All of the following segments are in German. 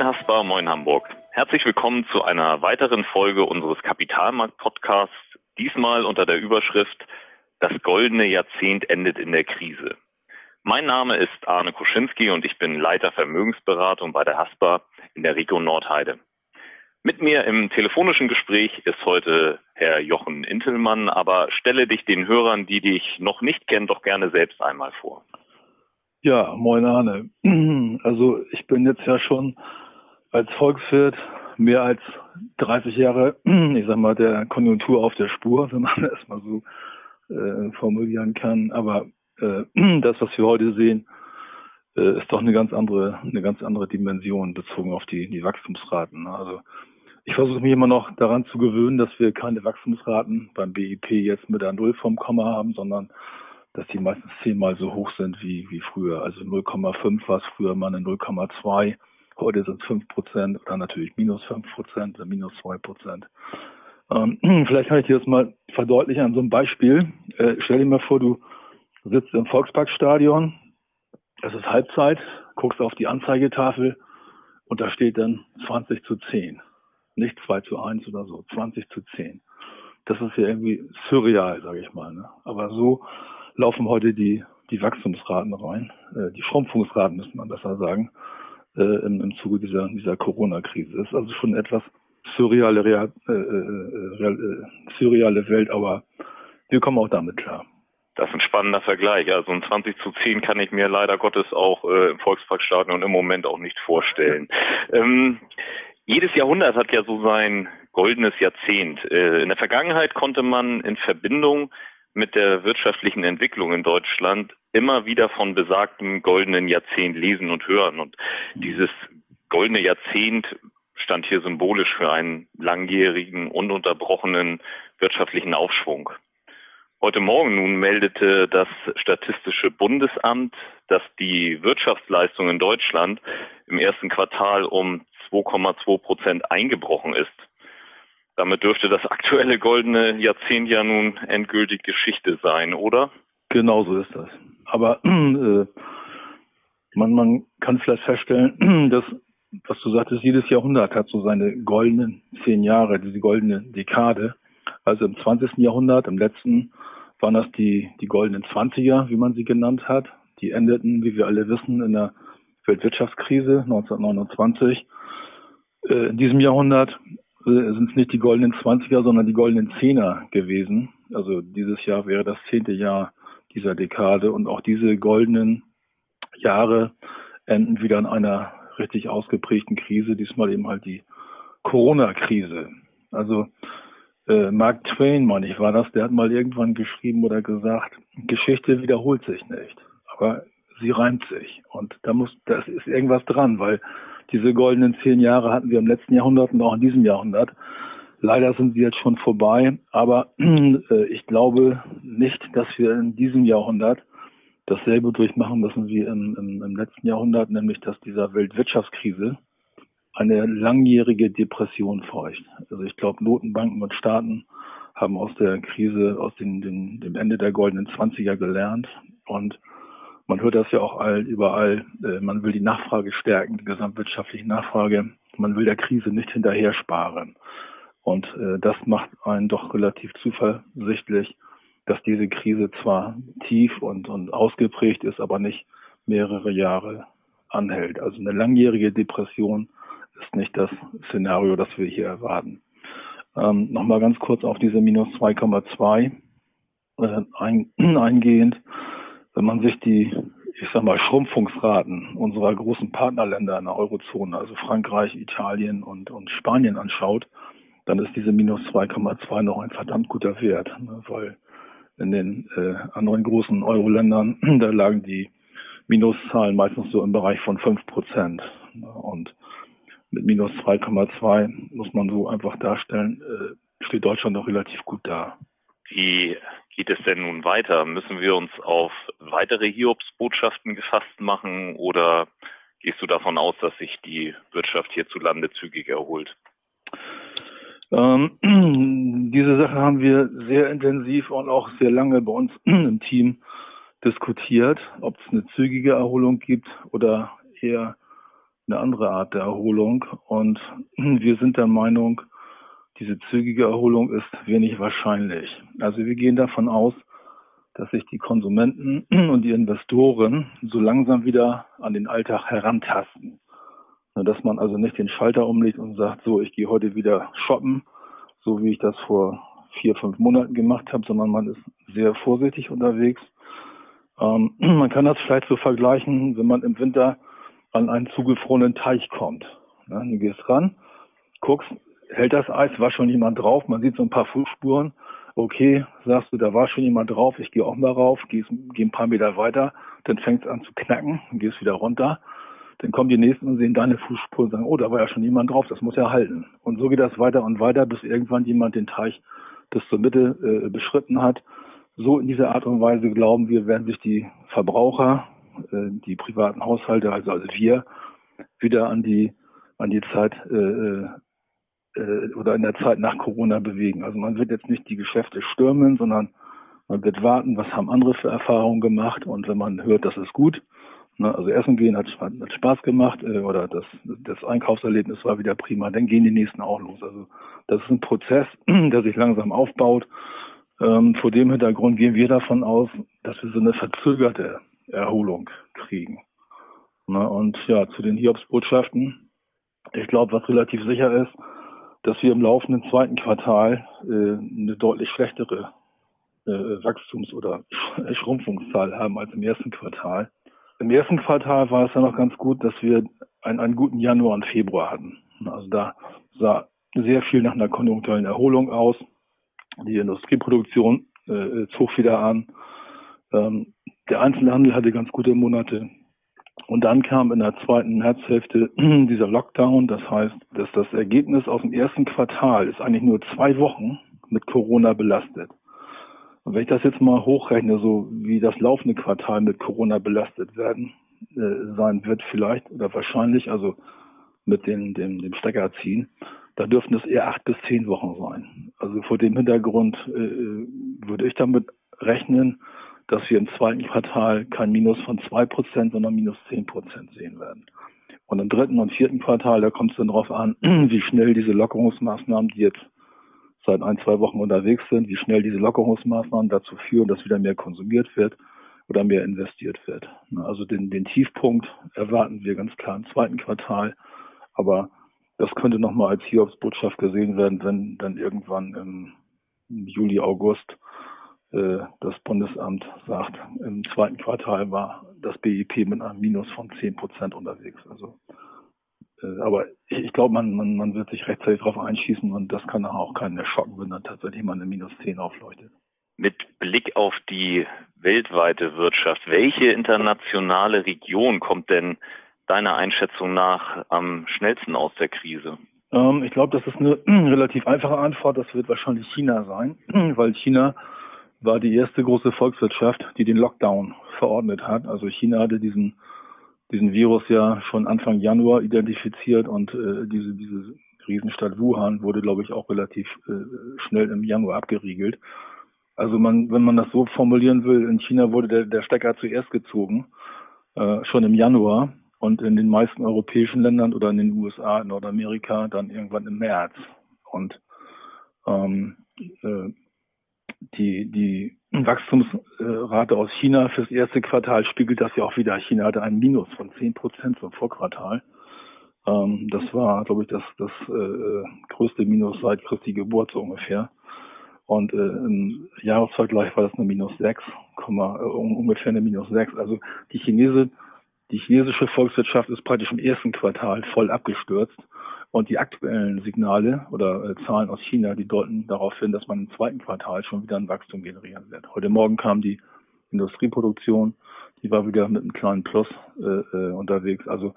Moin Haspa, moin Hamburg. Herzlich willkommen zu einer weiteren Folge unseres Kapitalmarkt-Podcasts, diesmal unter der Überschrift Das goldene Jahrzehnt endet in der Krise. Mein Name ist Arne Kuschinski und ich bin Leiter Vermögensberatung bei der Haspa in der Region Nordheide. Mit mir im telefonischen Gespräch ist heute Herr Jochen Intelmann, aber stelle dich den Hörern, die dich noch nicht kennen, doch gerne selbst einmal vor. Ja, moin Arne. Also ich bin jetzt ja schon als Volkswirt mehr als 30 Jahre, ich sag mal, der Konjunktur auf der Spur, wenn man das mal so äh, formulieren kann. Aber äh, das, was wir heute sehen, äh, ist doch eine ganz andere, eine ganz andere Dimension bezogen auf die, die Wachstumsraten. Also ich versuche mich immer noch daran zu gewöhnen, dass wir keine Wachstumsraten beim BIP jetzt mit der Null vom Komma haben, sondern dass die meistens zehnmal so hoch sind wie, wie früher. Also 0,5 war es früher mal eine 0,2. Heute sind es 5 Prozent oder natürlich minus 5 Prozent, minus 2 Prozent. Ähm, vielleicht kann ich dir das mal verdeutlichen an so einem Beispiel. Äh, stell dir mal vor, du sitzt im Volksparkstadion, es ist Halbzeit, guckst auf die Anzeigetafel und da steht dann 20 zu 10. Nicht 2 zu 1 oder so, 20 zu 10. Das ist ja irgendwie surreal, sage ich mal. Ne? Aber so laufen heute die, die Wachstumsraten rein, äh, die Schrumpfungsraten, müsste man besser sagen, äh, im, im Zuge dieser, dieser Corona-Krise. Das ist also schon etwas surreale, real, äh, äh, real, äh, surreale Welt, aber wir kommen auch damit klar. Das ist ein spannender Vergleich. Also ein 20 zu 10 kann ich mir leider Gottes auch äh, im Volksparkstadion im Moment auch nicht vorstellen. Ähm, jedes Jahrhundert hat ja so sein goldenes Jahrzehnt. Äh, in der Vergangenheit konnte man in Verbindung mit der wirtschaftlichen Entwicklung in Deutschland immer wieder von besagtem goldenen Jahrzehnt lesen und hören. Und dieses goldene Jahrzehnt stand hier symbolisch für einen langjährigen, ununterbrochenen wirtschaftlichen Aufschwung. Heute Morgen nun meldete das Statistische Bundesamt, dass die Wirtschaftsleistung in Deutschland im ersten Quartal um 2,2 Prozent eingebrochen ist. Damit dürfte das aktuelle goldene Jahrzehnt ja nun endgültig Geschichte sein, oder? Genau so ist das. Aber äh, man, man kann vielleicht feststellen, dass, was du sagtest, jedes Jahrhundert hat so seine goldenen zehn Jahre, diese goldene Dekade. Also im 20. Jahrhundert, im letzten, waren das die, die goldenen Zwanziger, wie man sie genannt hat. Die endeten, wie wir alle wissen, in der Weltwirtschaftskrise 1929. Äh, in diesem Jahrhundert sind es nicht die goldenen Zwanziger, sondern die goldenen Zehner gewesen. Also dieses Jahr wäre das zehnte Jahr dieser Dekade und auch diese goldenen Jahre enden wieder in einer richtig ausgeprägten Krise, diesmal eben halt die Corona-Krise. Also äh, Mark Twain, meine ich, war das, der hat mal irgendwann geschrieben oder gesagt, Geschichte wiederholt sich nicht, aber sie reimt sich. Und da muss, das ist irgendwas dran, weil diese goldenen zehn Jahre hatten wir im letzten Jahrhundert und auch in diesem Jahrhundert. Leider sind sie jetzt schon vorbei, aber äh, ich glaube nicht, dass wir in diesem Jahrhundert dasselbe durchmachen müssen wie im, im, im letzten Jahrhundert, nämlich dass dieser Weltwirtschaftskrise eine langjährige Depression feucht. Also ich glaube, Notenbanken und Staaten haben aus der Krise, aus den, den, dem Ende der goldenen Zwanziger gelernt und man hört das ja auch all, überall. Äh, man will die Nachfrage stärken, die gesamtwirtschaftliche Nachfrage. Man will der Krise nicht hinterher sparen. Und äh, das macht einen doch relativ zuversichtlich, dass diese Krise zwar tief und, und ausgeprägt ist, aber nicht mehrere Jahre anhält. Also eine langjährige Depression ist nicht das Szenario, das wir hier erwarten. Ähm, Nochmal ganz kurz auf diese minus 2,2 äh, ein, eingehend wenn man sich die, ich sag mal, Schrumpfungsraten unserer großen Partnerländer in der Eurozone, also Frankreich, Italien und, und Spanien anschaut, dann ist diese minus 2,2 noch ein verdammt guter Wert, ne, weil in den äh, anderen großen Euro-Ländern, da lagen die Minuszahlen meistens so im Bereich von 5 Prozent. Ne, und mit minus 2,2 muss man so einfach darstellen, äh, steht Deutschland noch relativ gut da. Wie geht es denn nun weiter? Müssen wir uns auf weitere Hiobsbotschaften gefasst machen oder gehst du davon aus, dass sich die Wirtschaft hierzulande zügig erholt? Ähm, diese Sache haben wir sehr intensiv und auch sehr lange bei uns im Team diskutiert, ob es eine zügige Erholung gibt oder eher eine andere Art der Erholung. Und wir sind der Meinung, diese zügige Erholung ist wenig wahrscheinlich. Also wir gehen davon aus, dass sich die Konsumenten und die Investoren so langsam wieder an den Alltag herantasten. Dass man also nicht den Schalter umlegt und sagt, so, ich gehe heute wieder shoppen, so wie ich das vor vier, fünf Monaten gemacht habe, sondern man ist sehr vorsichtig unterwegs. Ähm, man kann das vielleicht so vergleichen, wenn man im Winter an einen zugefrorenen Teich kommt. Ja, du gehst ran, guckst, hält das Eis, war schon jemand drauf, man sieht so ein paar Fußspuren. Okay, sagst du, da war schon jemand drauf, ich gehe auch mal rauf, geh, geh ein paar Meter weiter, dann fängt es an zu knacken, gehst wieder runter. Dann kommen die Nächsten und sehen deine Fußspuren und sagen, oh, da war ja schon jemand drauf, das muss ja halten. Und so geht das weiter und weiter, bis irgendwann jemand den Teich bis zur Mitte äh, beschritten hat. So in dieser Art und Weise glauben wir, werden sich die Verbraucher, äh, die privaten Haushalte, also, also wir, wieder an die an die Zeit äh, äh, oder in der Zeit nach Corona bewegen. Also man wird jetzt nicht die Geschäfte stürmen, sondern man wird warten, was haben andere für Erfahrungen gemacht und wenn man hört, das ist gut, ne, also Essen gehen hat, hat Spaß gemacht äh, oder das, das Einkaufserlebnis war wieder prima, dann gehen die nächsten auch los. Also das ist ein Prozess, der sich langsam aufbaut. Ähm, vor dem Hintergrund gehen wir davon aus, dass wir so eine verzögerte Erholung kriegen. Ne, und ja, zu den Hiobsbotschaften. Ich glaube, was relativ sicher ist, dass wir im laufenden zweiten Quartal äh, eine deutlich schlechtere äh, Wachstums- oder Schrumpfungszahl haben als im ersten Quartal. Im ersten Quartal war es ja noch ganz gut, dass wir einen, einen guten Januar und Februar hatten. Also da sah sehr viel nach einer konjunkturellen Erholung aus. Die Industrieproduktion äh, zog wieder an. Ähm, der Einzelhandel hatte ganz gute Monate. Und dann kam in der zweiten Märzhälfte dieser Lockdown. Das heißt, dass das Ergebnis aus dem ersten Quartal ist eigentlich nur zwei Wochen mit Corona belastet. Und wenn ich das jetzt mal hochrechne, so wie das laufende Quartal mit Corona belastet werden äh, sein wird, vielleicht oder wahrscheinlich, also mit den, dem, dem Stecker ziehen, da dürften es eher acht bis zehn Wochen sein. Also vor dem Hintergrund äh, würde ich damit rechnen, dass wir im zweiten Quartal kein Minus von zwei Prozent, sondern minus zehn Prozent sehen werden. Und im dritten und vierten Quartal, da kommt es dann darauf an, wie schnell diese Lockerungsmaßnahmen, die jetzt seit ein, zwei Wochen unterwegs sind, wie schnell diese Lockerungsmaßnahmen dazu führen, dass wieder mehr konsumiert wird oder mehr investiert wird. Also den, den Tiefpunkt erwarten wir ganz klar im zweiten Quartal, aber das könnte nochmal als Hiobsbotschaft gesehen werden, wenn dann irgendwann im Juli, August das Bundesamt sagt, im zweiten Quartal war das BIP mit einem Minus von 10 Prozent unterwegs. Also, äh, aber ich, ich glaube, man, man, man wird sich rechtzeitig darauf einschießen und das kann auch keinen mehr schocken, wenn dann tatsächlich mal eine Minus 10 aufleuchtet. Mit Blick auf die weltweite Wirtschaft, welche internationale Region kommt denn deiner Einschätzung nach am schnellsten aus der Krise? Ähm, ich glaube, das ist eine relativ einfache Antwort. Das wird wahrscheinlich China sein, weil China war die erste große Volkswirtschaft, die den Lockdown verordnet hat. Also China hatte diesen, diesen Virus ja schon Anfang Januar identifiziert und äh, diese, diese Riesenstadt Wuhan wurde, glaube ich, auch relativ äh, schnell im Januar abgeriegelt. Also man, wenn man das so formulieren will, in China wurde der, der Stecker zuerst gezogen, äh, schon im Januar und in den meisten europäischen Ländern oder in den USA, in Nordamerika dann irgendwann im März. Und ähm, äh, die, die Wachstumsrate aus China fürs erste Quartal spiegelt das ja auch wieder. China hatte ein Minus von 10 Prozent zum Vorquartal. Ähm, das war, glaube ich, das, das äh, größte Minus seit Christi Geburt so ungefähr. Und äh, im Jahresvergleich war das eine Minus 6, äh, ungefähr eine Minus 6. Also die Chinese, die chinesische Volkswirtschaft ist praktisch im ersten Quartal voll abgestürzt. Und die aktuellen Signale oder äh, Zahlen aus China, die deuten darauf hin, dass man im zweiten Quartal schon wieder ein Wachstum generieren wird. Heute Morgen kam die Industrieproduktion, die war wieder mit einem kleinen Plus äh, äh, unterwegs. Also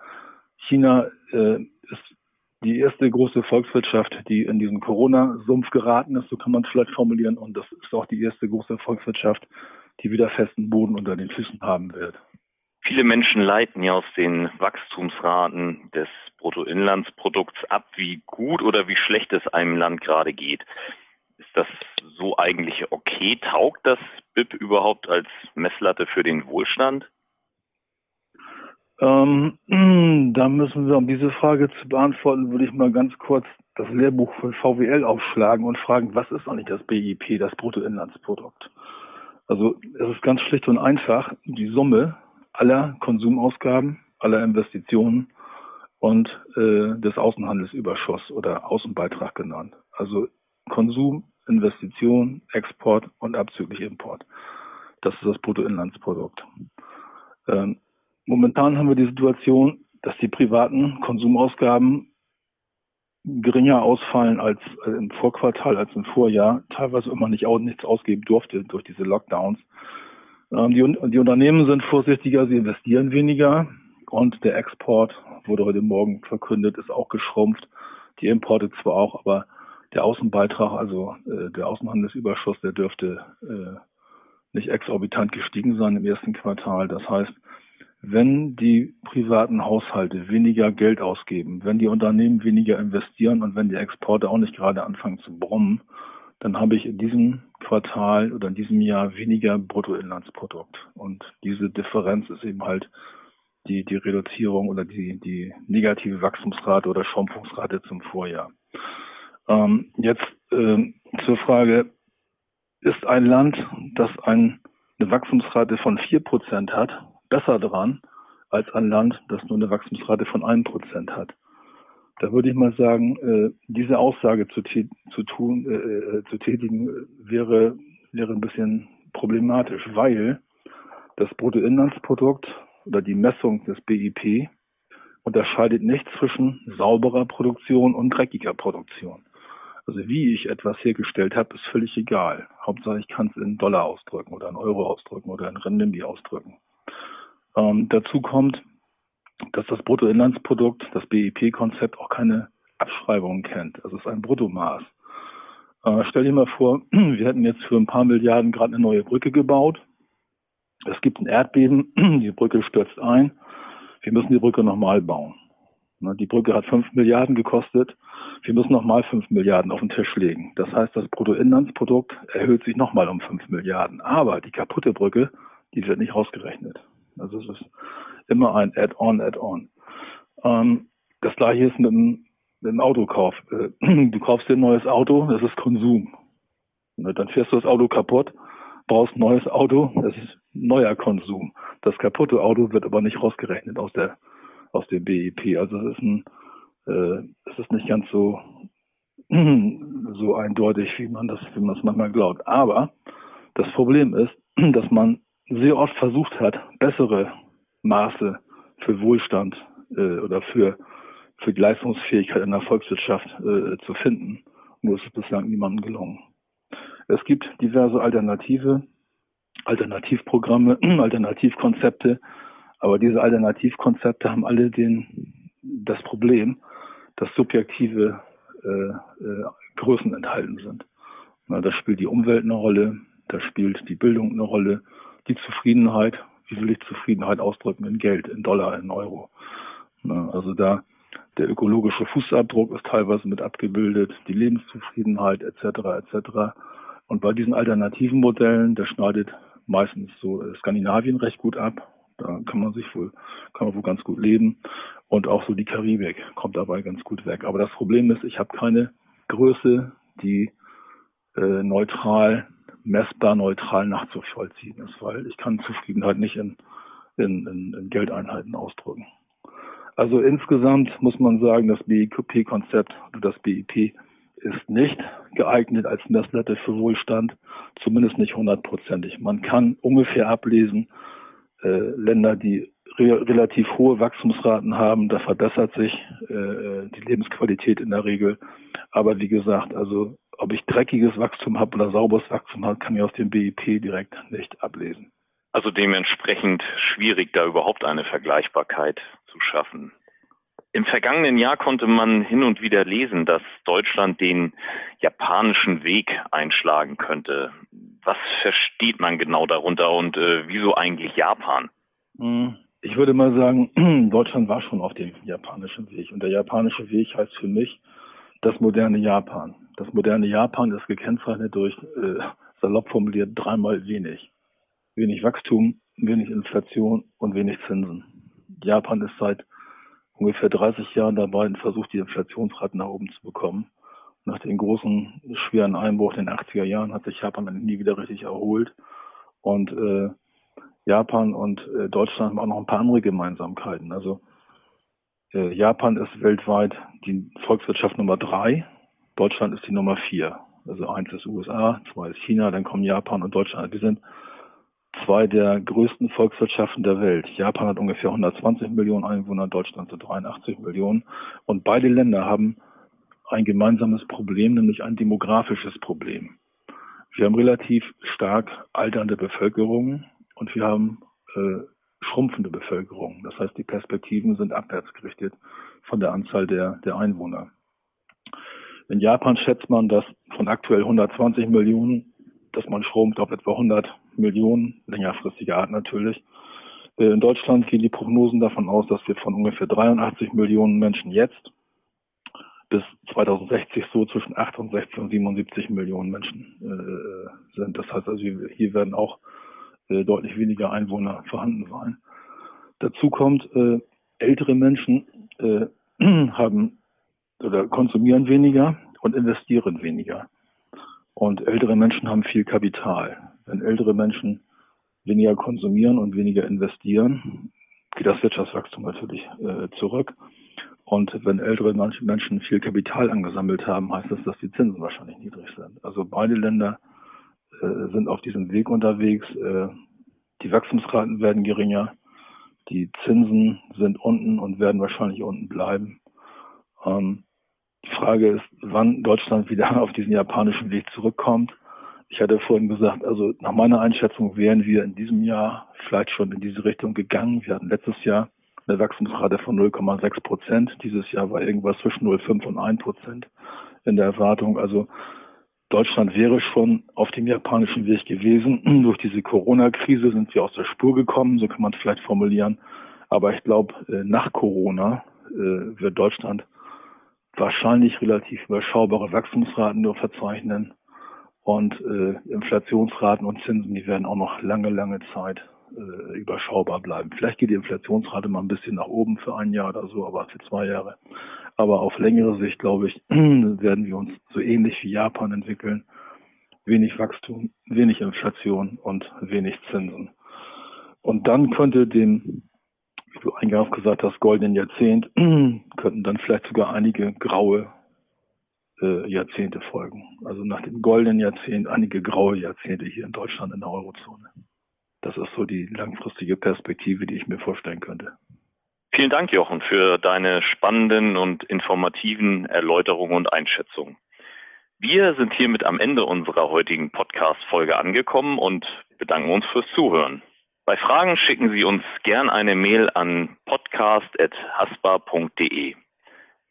China äh, ist die erste große Volkswirtschaft, die in diesen Corona-Sumpf geraten ist, so kann man es vielleicht formulieren. Und das ist auch die erste große Volkswirtschaft, die wieder festen Boden unter den Füßen haben wird. Viele Menschen leiten ja aus den Wachstumsraten des Bruttoinlandsprodukts ab, wie gut oder wie schlecht es einem Land gerade geht. Ist das so eigentlich okay? Taugt das BIP überhaupt als Messlatte für den Wohlstand? Ähm, da müssen wir, um diese Frage zu beantworten, würde ich mal ganz kurz das Lehrbuch von VWL aufschlagen und fragen, was ist eigentlich das BIP, das Bruttoinlandsprodukt? Also es ist ganz schlicht und einfach die Summe aller Konsumausgaben, aller Investitionen und äh, des Außenhandelsüberschuss oder Außenbeitrag genannt. Also Konsum, Investition, Export und abzüglich Import. Das ist das Bruttoinlandsprodukt. Ähm, momentan haben wir die Situation, dass die privaten Konsumausgaben geringer ausfallen als äh, im Vorquartal, als im Vorjahr, teilweise immer nicht nichts ausgeben durfte durch diese Lockdowns. Ähm, die, die Unternehmen sind vorsichtiger, sie investieren weniger und der Export wurde heute Morgen verkündet, ist auch geschrumpft. Die Importe zwar auch, aber der Außenbeitrag, also äh, der Außenhandelsüberschuss, der dürfte äh, nicht exorbitant gestiegen sein im ersten Quartal. Das heißt, wenn die privaten Haushalte weniger Geld ausgeben, wenn die Unternehmen weniger investieren und wenn die Exporte auch nicht gerade anfangen zu brummen, dann habe ich in diesem Quartal oder in diesem Jahr weniger Bruttoinlandsprodukt. Und diese Differenz ist eben halt die, die Reduzierung oder die, die negative Wachstumsrate oder Schrumpfungsrate zum Vorjahr. Ähm, jetzt äh, zur Frage, ist ein Land, das ein, eine Wachstumsrate von vier Prozent hat, besser dran als ein Land, das nur eine Wachstumsrate von einem Prozent hat? Da würde ich mal sagen, äh, diese Aussage zu, zu tun, äh, äh, zu tätigen, wäre, wäre ein bisschen problematisch, weil das Bruttoinlandsprodukt oder die Messung des BIP unterscheidet nicht zwischen sauberer Produktion und dreckiger Produktion. Also wie ich etwas hergestellt habe, ist völlig egal. Hauptsache ich kann es in Dollar ausdrücken oder in Euro ausdrücken oder in Renminbi ausdrücken. Ähm, dazu kommt, dass das Bruttoinlandsprodukt, das BIP-Konzept auch keine Abschreibungen kennt. Also es ist ein Bruttomaß. Äh, stell dir mal vor, wir hätten jetzt für ein paar Milliarden gerade eine neue Brücke gebaut. Es gibt ein Erdbeben, die Brücke stürzt ein. Wir müssen die Brücke nochmal bauen. Ne, die Brücke hat fünf Milliarden gekostet. Wir müssen nochmal fünf Milliarden auf den Tisch legen. Das heißt, das Bruttoinlandsprodukt erhöht sich nochmal um fünf Milliarden. Aber die kaputte Brücke, die wird nicht rausgerechnet. Also es ist immer ein Add-on, Add-on. Ähm, das gleiche ist mit dem, mit dem Autokauf. Äh, du kaufst dir ein neues Auto, das ist Konsum. Ne, dann fährst du das Auto kaputt, brauchst ein neues Auto, das ist neuer Konsum. Das kaputte Auto wird aber nicht rausgerechnet aus der aus dem BIP. Also es ist ein, äh, es ist nicht ganz so so eindeutig, wie man das, wie man das manchmal glaubt. Aber das Problem ist, dass man sehr oft versucht hat, bessere Maße für Wohlstand äh, oder für für die Leistungsfähigkeit in der Volkswirtschaft äh, zu finden. Nur ist es bislang niemandem gelungen. Es gibt diverse Alternative, Alternativprogramme, Alternativkonzepte, aber diese Alternativkonzepte haben alle den, das Problem, dass subjektive äh, äh, Größen enthalten sind. Na, da spielt die Umwelt eine Rolle, da spielt die Bildung eine Rolle, die Zufriedenheit, wie will ich Zufriedenheit ausdrücken in Geld, in Dollar, in Euro. Na, also da der ökologische Fußabdruck ist teilweise mit abgebildet, die Lebenszufriedenheit etc. etc. Und bei diesen alternativen Modellen, da schneidet meistens so Skandinavien recht gut ab, da kann man sich wohl, kann man wohl ganz gut leben. Und auch so die Karibik kommt dabei ganz gut weg. Aber das Problem ist, ich habe keine Größe, die äh, neutral, messbar neutral nachzuvollziehen ist, weil ich kann Zufriedenheit nicht in, in, in, in Geldeinheiten ausdrücken. Also insgesamt muss man sagen, das BIP-Konzept oder das BIP ist nicht geeignet als Messlatte für Wohlstand, zumindest nicht hundertprozentig. Man kann ungefähr ablesen, äh, Länder, die re relativ hohe Wachstumsraten haben, da verbessert sich äh, die Lebensqualität in der Regel. Aber wie gesagt, also ob ich dreckiges Wachstum habe oder sauberes Wachstum habe, kann ich aus dem BIP direkt nicht ablesen. Also dementsprechend schwierig, da überhaupt eine Vergleichbarkeit zu schaffen. Im vergangenen Jahr konnte man hin und wieder lesen, dass Deutschland den japanischen Weg einschlagen könnte. Was versteht man genau darunter und äh, wieso eigentlich Japan? Ich würde mal sagen, Deutschland war schon auf dem japanischen Weg. Und der japanische Weg heißt für mich das moderne Japan. Das moderne Japan ist gekennzeichnet durch, äh, salopp formuliert, dreimal wenig. Wenig Wachstum, wenig Inflation und wenig Zinsen. Japan ist seit ungefähr 30 Jahren dabei und versucht, die Inflationsrate nach oben zu bekommen. Nach dem großen, schweren Einbruch in den 80er Jahren hat sich Japan nie wieder richtig erholt. Und äh, Japan und äh, Deutschland haben auch noch ein paar andere Gemeinsamkeiten. Also äh, Japan ist weltweit die Volkswirtschaft Nummer drei, Deutschland ist die Nummer vier. Also eins ist USA, zwei ist China, dann kommen Japan und Deutschland. Wir sind zwei der größten Volkswirtschaften der Welt. Japan hat ungefähr 120 Millionen Einwohner, Deutschland so 83 Millionen. Und beide Länder haben ein gemeinsames Problem, nämlich ein demografisches Problem. Wir haben relativ stark alternde Bevölkerung und wir haben äh, schrumpfende Bevölkerung. Das heißt, die Perspektiven sind abwärts gerichtet von der Anzahl der, der Einwohner. In Japan schätzt man, dass von aktuell 120 Millionen, dass man schrumpft auf etwa 100 Millionen, längerfristiger Art natürlich. Äh, in Deutschland gehen die Prognosen davon aus, dass wir von ungefähr 83 Millionen Menschen jetzt bis 2060 so zwischen 68 und 77 Millionen Menschen äh, sind. Das heißt also, hier werden auch äh, deutlich weniger Einwohner vorhanden sein. Dazu kommt, äh, ältere Menschen äh, haben oder konsumieren weniger und investieren weniger. Und ältere Menschen haben viel Kapital. Wenn ältere Menschen weniger konsumieren und weniger investieren, geht das Wirtschaftswachstum natürlich äh, zurück. Und wenn ältere Menschen viel Kapital angesammelt haben, heißt das, dass die Zinsen wahrscheinlich niedrig sind. Also beide Länder sind auf diesem Weg unterwegs. Äh, die Wachstumsraten werden geringer. Die Zinsen sind unten und werden wahrscheinlich unten bleiben. Ähm, die Frage ist, wann Deutschland wieder auf diesen japanischen Weg zurückkommt. Ich hatte vorhin gesagt, also nach meiner Einschätzung wären wir in diesem Jahr vielleicht schon in diese Richtung gegangen. Wir hatten letztes Jahr eine Wachstumsrate von 0,6 Prozent. Dieses Jahr war irgendwas zwischen 0,5 und 1 Prozent in der Erwartung. Also Deutschland wäre schon auf dem japanischen Weg gewesen. Durch diese Corona-Krise sind wir aus der Spur gekommen, so kann man es vielleicht formulieren. Aber ich glaube, äh, nach Corona äh, wird Deutschland wahrscheinlich relativ überschaubare Wachstumsraten nur verzeichnen. Und äh, Inflationsraten und Zinsen, die werden auch noch lange, lange Zeit überschaubar bleiben. Vielleicht geht die Inflationsrate mal ein bisschen nach oben für ein Jahr oder so, aber für zwei Jahre. Aber auf längere Sicht, glaube ich, werden wir uns so ähnlich wie Japan entwickeln. Wenig Wachstum, wenig Inflation und wenig Zinsen. Und dann könnte dem, wie du eingangs gesagt hast, goldenen Jahrzehnt, könnten dann vielleicht sogar einige graue äh, Jahrzehnte folgen. Also nach dem goldenen Jahrzehnt einige graue Jahrzehnte hier in Deutschland in der Eurozone. Das ist so die langfristige Perspektive, die ich mir vorstellen könnte. Vielen Dank, Jochen, für deine spannenden und informativen Erläuterungen und Einschätzungen. Wir sind hiermit am Ende unserer heutigen Podcast-Folge angekommen und bedanken uns fürs Zuhören. Bei Fragen schicken Sie uns gern eine Mail an podcast.haspa.de.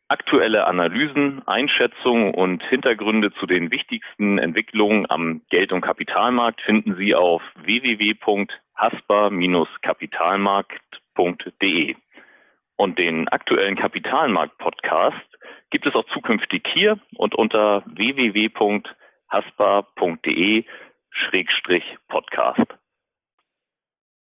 Aktuelle Analysen, Einschätzungen und Hintergründe zu den wichtigsten Entwicklungen am Geld- und Kapitalmarkt finden Sie auf www.haspa-kapitalmarkt.de. Und den aktuellen Kapitalmarkt-Podcast gibt es auch zukünftig hier und unter www.haspa.de-podcast.